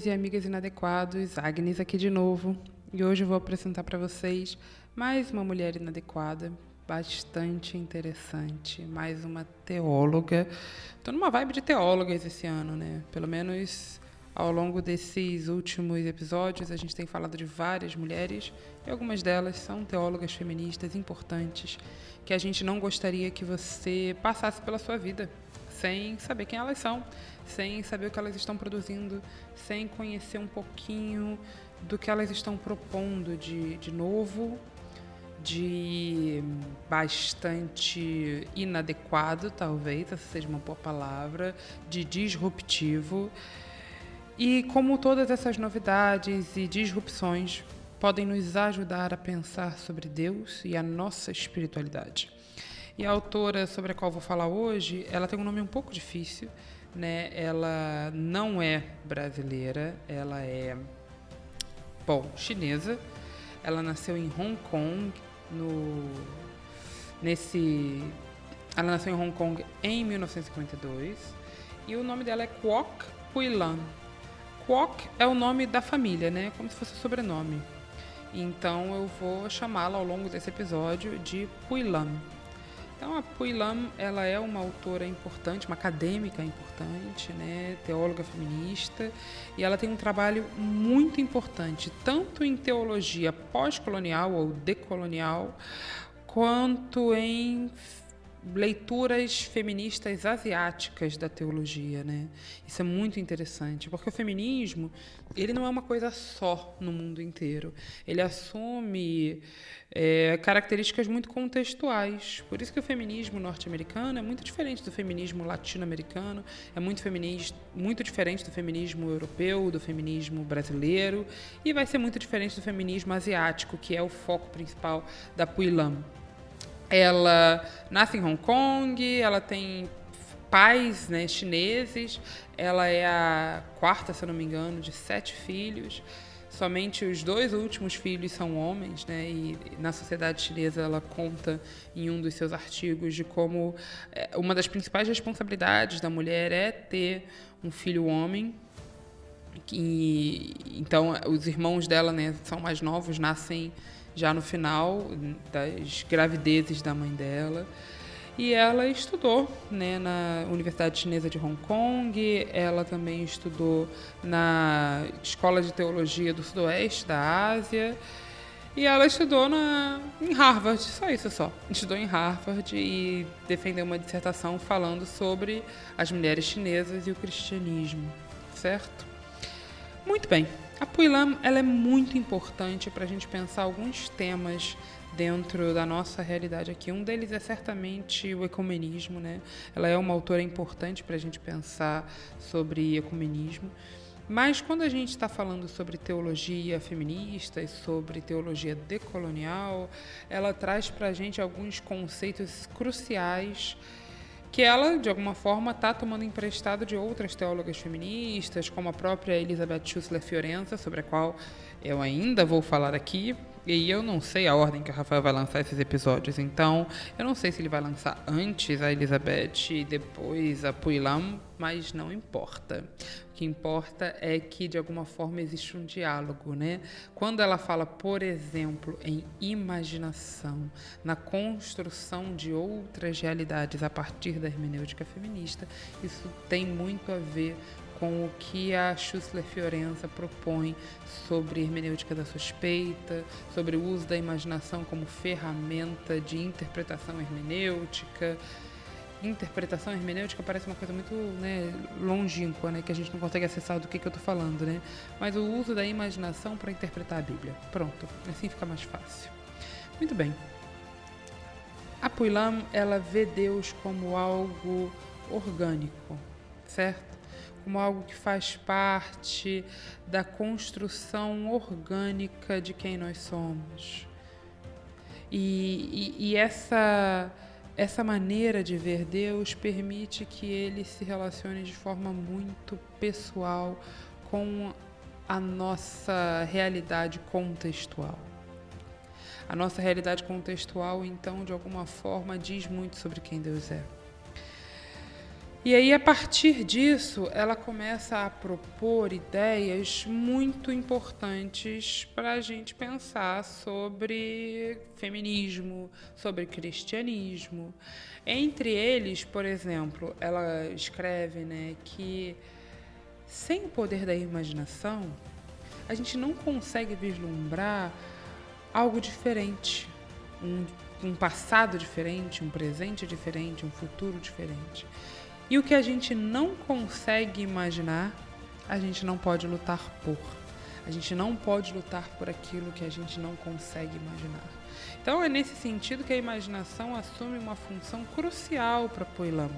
Amigos e amigas inadequados. Agnes aqui de novo. E hoje eu vou apresentar para vocês mais uma mulher inadequada, bastante interessante, mais uma teóloga. Estou numa vibe de teólogas esse ano, né? Pelo menos ao longo desses últimos episódios, a gente tem falado de várias mulheres e algumas delas são teólogas feministas importantes que a gente não gostaria que você passasse pela sua vida sem saber quem elas são, sem saber o que elas estão produzindo, sem conhecer um pouquinho do que elas estão propondo de, de novo, de bastante inadequado, talvez, essa seja uma boa palavra, de disruptivo. E como todas essas novidades e disrupções podem nos ajudar a pensar sobre Deus e a nossa espiritualidade. E a autora sobre a qual vou falar hoje, ela tem um nome um pouco difícil, né? Ela não é brasileira, ela é bom, chinesa. Ela nasceu em Hong Kong no nesse ela nasceu em Hong Kong em 1952 e o nome dela é Kwok Pui Lam. Kwok é o nome da família, né? Como se fosse sobrenome. Então eu vou chamá-la ao longo desse episódio de Pui Lam. Então a Pui Lam, ela é uma autora importante, uma acadêmica importante, né, teóloga feminista, e ela tem um trabalho muito importante, tanto em teologia pós-colonial ou decolonial, quanto em leituras feministas asiáticas da teologia, né? Isso é muito interessante, porque o feminismo, ele não é uma coisa só no mundo inteiro. Ele assume é, características muito contextuais. Por isso que o feminismo norte-americano é muito diferente do feminismo latino-americano, é muito, muito diferente do feminismo europeu, do feminismo brasileiro, e vai ser muito diferente do feminismo asiático, que é o foco principal da Puilam. Ela nasce em Hong Kong, ela tem pais né, chineses, ela é a quarta, se eu não me engano, de sete filhos. Somente os dois últimos filhos são homens, né? E na sociedade chinesa ela conta em um dos seus artigos de como é, uma das principais responsabilidades da mulher é ter um filho homem. E, então os irmãos dela, né, são mais novos, nascem já no final das gravidezes da mãe dela. E ela estudou né, na Universidade Chinesa de Hong Kong, ela também estudou na Escola de Teologia do Sudoeste da Ásia. E ela estudou na, em Harvard, só isso só. Estudou em Harvard e defendeu uma dissertação falando sobre as mulheres chinesas e o cristianismo, certo? Muito bem. A Puilam ela é muito importante para a gente pensar alguns temas dentro da nossa realidade aqui. Um deles é certamente o ecumenismo, né? Ela é uma autora importante para a gente pensar sobre ecumenismo. Mas quando a gente está falando sobre teologia feminista e sobre teologia decolonial, ela traz para a gente alguns conceitos cruciais que ela, de alguma forma, está tomando emprestado de outras teólogas feministas, como a própria Elizabeth Schussler Fiorenza, sobre a qual eu ainda vou falar aqui. E eu não sei a ordem que o Rafael vai lançar esses episódios, então eu não sei se ele vai lançar antes a Elizabeth e depois a Puilam, mas não importa. Que importa é que de alguma forma existe um diálogo, né? Quando ela fala, por exemplo, em imaginação, na construção de outras realidades a partir da hermenêutica feminista, isso tem muito a ver com o que a Schussler Fiorenza propõe sobre hermenêutica da suspeita, sobre o uso da imaginação como ferramenta de interpretação hermenêutica. Interpretação hermenêutica parece uma coisa muito né, longínqua, né, que a gente não consegue acessar do que, que eu estou falando, né? Mas o uso da imaginação para interpretar a Bíblia. Pronto, assim fica mais fácil. Muito bem. A Puilam, ela vê Deus como algo orgânico, certo? Como algo que faz parte da construção orgânica de quem nós somos. E, e, e essa, essa maneira de ver Deus permite que ele se relacione de forma muito pessoal com a nossa realidade contextual. A nossa realidade contextual, então, de alguma forma, diz muito sobre quem Deus é. E aí, a partir disso, ela começa a propor ideias muito importantes para a gente pensar sobre feminismo, sobre cristianismo. Entre eles, por exemplo, ela escreve né, que sem o poder da imaginação, a gente não consegue vislumbrar algo diferente, um, um passado diferente, um presente diferente, um futuro diferente. E o que a gente não consegue imaginar, a gente não pode lutar por. A gente não pode lutar por aquilo que a gente não consegue imaginar. Então é nesse sentido que a imaginação assume uma função crucial para Poilam.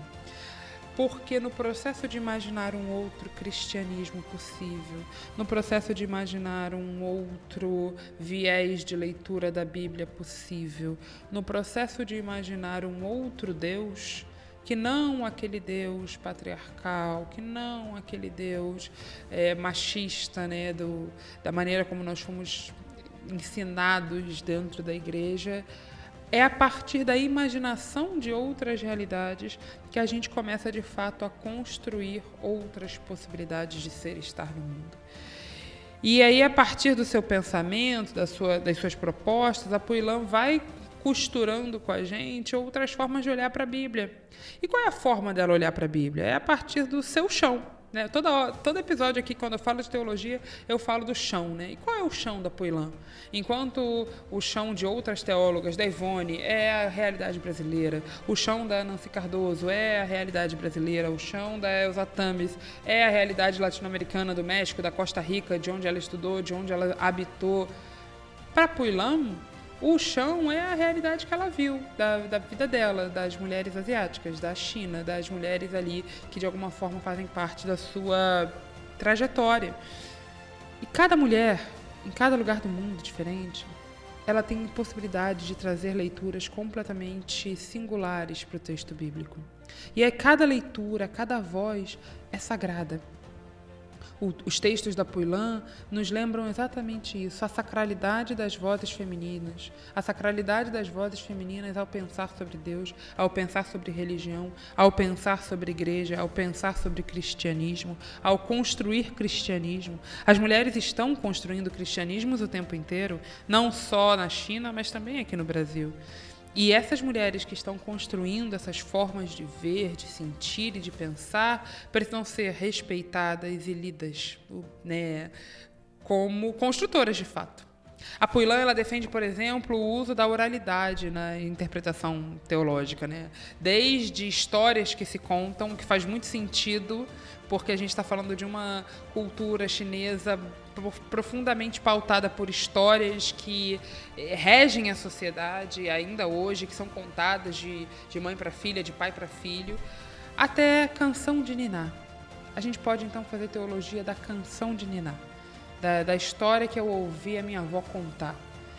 Porque no processo de imaginar um outro cristianismo possível, no processo de imaginar um outro viés de leitura da Bíblia possível, no processo de imaginar um outro Deus, que não aquele Deus patriarcal, que não aquele Deus é, machista, né, do, da maneira como nós fomos ensinados dentro da igreja. É a partir da imaginação de outras realidades que a gente começa de fato a construir outras possibilidades de ser e estar no mundo. E aí, a partir do seu pensamento, da sua, das suas propostas, a Puilan vai costurando com a gente outras formas de olhar para a Bíblia. E qual é a forma dela olhar para a Bíblia? É a partir do seu chão. Né? Todo, todo episódio aqui, quando eu falo de teologia, eu falo do chão. Né? E qual é o chão da Poilã? Enquanto o chão de outras teólogas, da Ivone, é a realidade brasileira, o chão da Nancy Cardoso é a realidade brasileira, o chão da Elza Tames é a realidade latino-americana do México, da Costa Rica, de onde ela estudou, de onde ela habitou. Para Poilã, o chão é a realidade que ela viu da, da vida dela, das mulheres asiáticas, da China, das mulheres ali que de alguma forma fazem parte da sua trajetória. E cada mulher, em cada lugar do mundo diferente, ela tem possibilidade de trazer leituras completamente singulares para o texto bíblico. E aí cada leitura, cada voz é sagrada os textos da Puilan nos lembram exatamente isso, a sacralidade das vozes femininas, a sacralidade das vozes femininas ao pensar sobre Deus, ao pensar sobre religião, ao pensar sobre igreja, ao pensar sobre cristianismo, ao construir cristianismo. As mulheres estão construindo cristianismos o tempo inteiro, não só na China, mas também aqui no Brasil. E essas mulheres que estão construindo essas formas de ver, de sentir e de pensar precisam ser respeitadas e lidas né, como construtoras de fato. A Puilan ela defende, por exemplo, o uso da oralidade na interpretação teológica, né? Desde histórias que se contam, que faz muito sentido, porque a gente está falando de uma cultura chinesa profundamente pautada por histórias que eh, regem a sociedade ainda hoje, que são contadas de, de mãe para filha, de pai para filho, até canção de Niná. A gente pode então fazer teologia da canção de Niná, da, da história que eu ouvi a minha avó contar.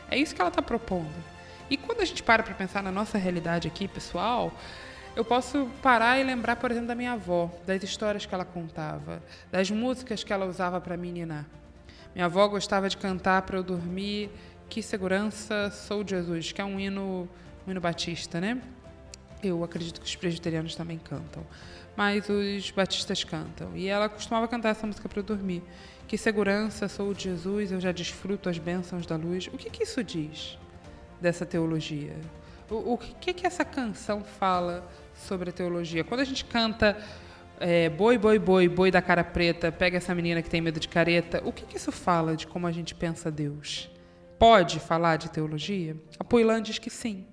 É isso que ela está propondo. E quando a gente para para pensar na nossa realidade aqui, pessoal, eu posso parar e lembrar, por exemplo, da minha avó, das histórias que ela contava, das músicas que ela usava para me ninar. Minha avó gostava de cantar para eu dormir Que Segurança Sou Jesus, que é um hino, um hino batista, né? Eu acredito que os presbiterianos também cantam, mas os batistas cantam. E ela costumava cantar essa música para eu dormir. Que segurança sou Jesus, eu já desfruto as bênçãos da luz. O que, que isso diz dessa teologia? O, o que, que essa canção fala sobre a teologia? Quando a gente canta é, boi, boi, boi, boi da cara preta, pega essa menina que tem medo de careta. O que, que isso fala de como a gente pensa Deus? Pode falar de teologia? A Puilan diz que sim.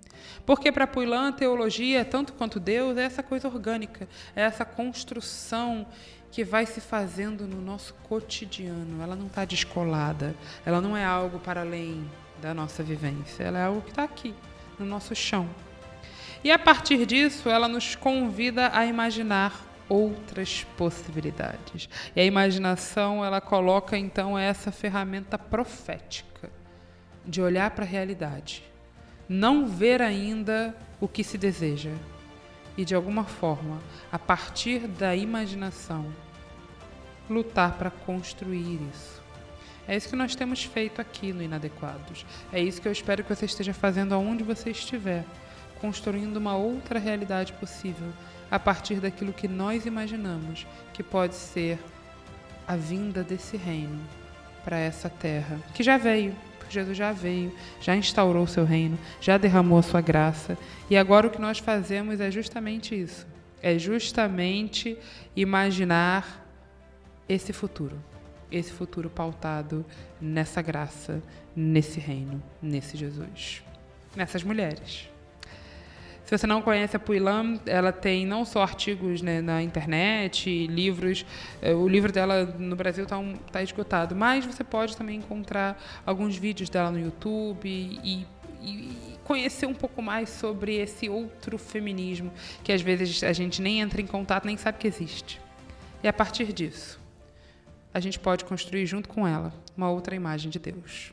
Porque para Puilan, teologia, tanto quanto Deus, é essa coisa orgânica, é essa construção que vai se fazendo no nosso cotidiano. Ela não está descolada, ela não é algo para além da nossa vivência, ela é algo que está aqui, no nosso chão. E a partir disso, ela nos convida a imaginar outras possibilidades. E a imaginação, ela coloca então essa ferramenta profética de olhar para a realidade, não ver ainda o que se deseja e de alguma forma, a partir da imaginação, lutar para construir isso. É isso que nós temos feito aqui no Inadequados. É isso que eu espero que você esteja fazendo aonde você estiver, construindo uma outra realidade possível a partir daquilo que nós imaginamos que pode ser a vinda desse reino para essa terra, que já veio, porque Jesus já veio, já instaurou o seu reino, já derramou a sua graça, e agora o que nós fazemos é justamente isso. É justamente imaginar esse futuro, esse futuro pautado nessa graça, nesse reino, nesse Jesus, nessas mulheres. Se você não conhece a Puilam, ela tem não só artigos né, na internet, livros. Eh, o livro dela no Brasil está um, tá esgotado, mas você pode também encontrar alguns vídeos dela no YouTube e, e conhecer um pouco mais sobre esse outro feminismo que às vezes a gente nem entra em contato, nem sabe que existe. E a partir disso, a gente pode construir junto com ela uma outra imagem de Deus.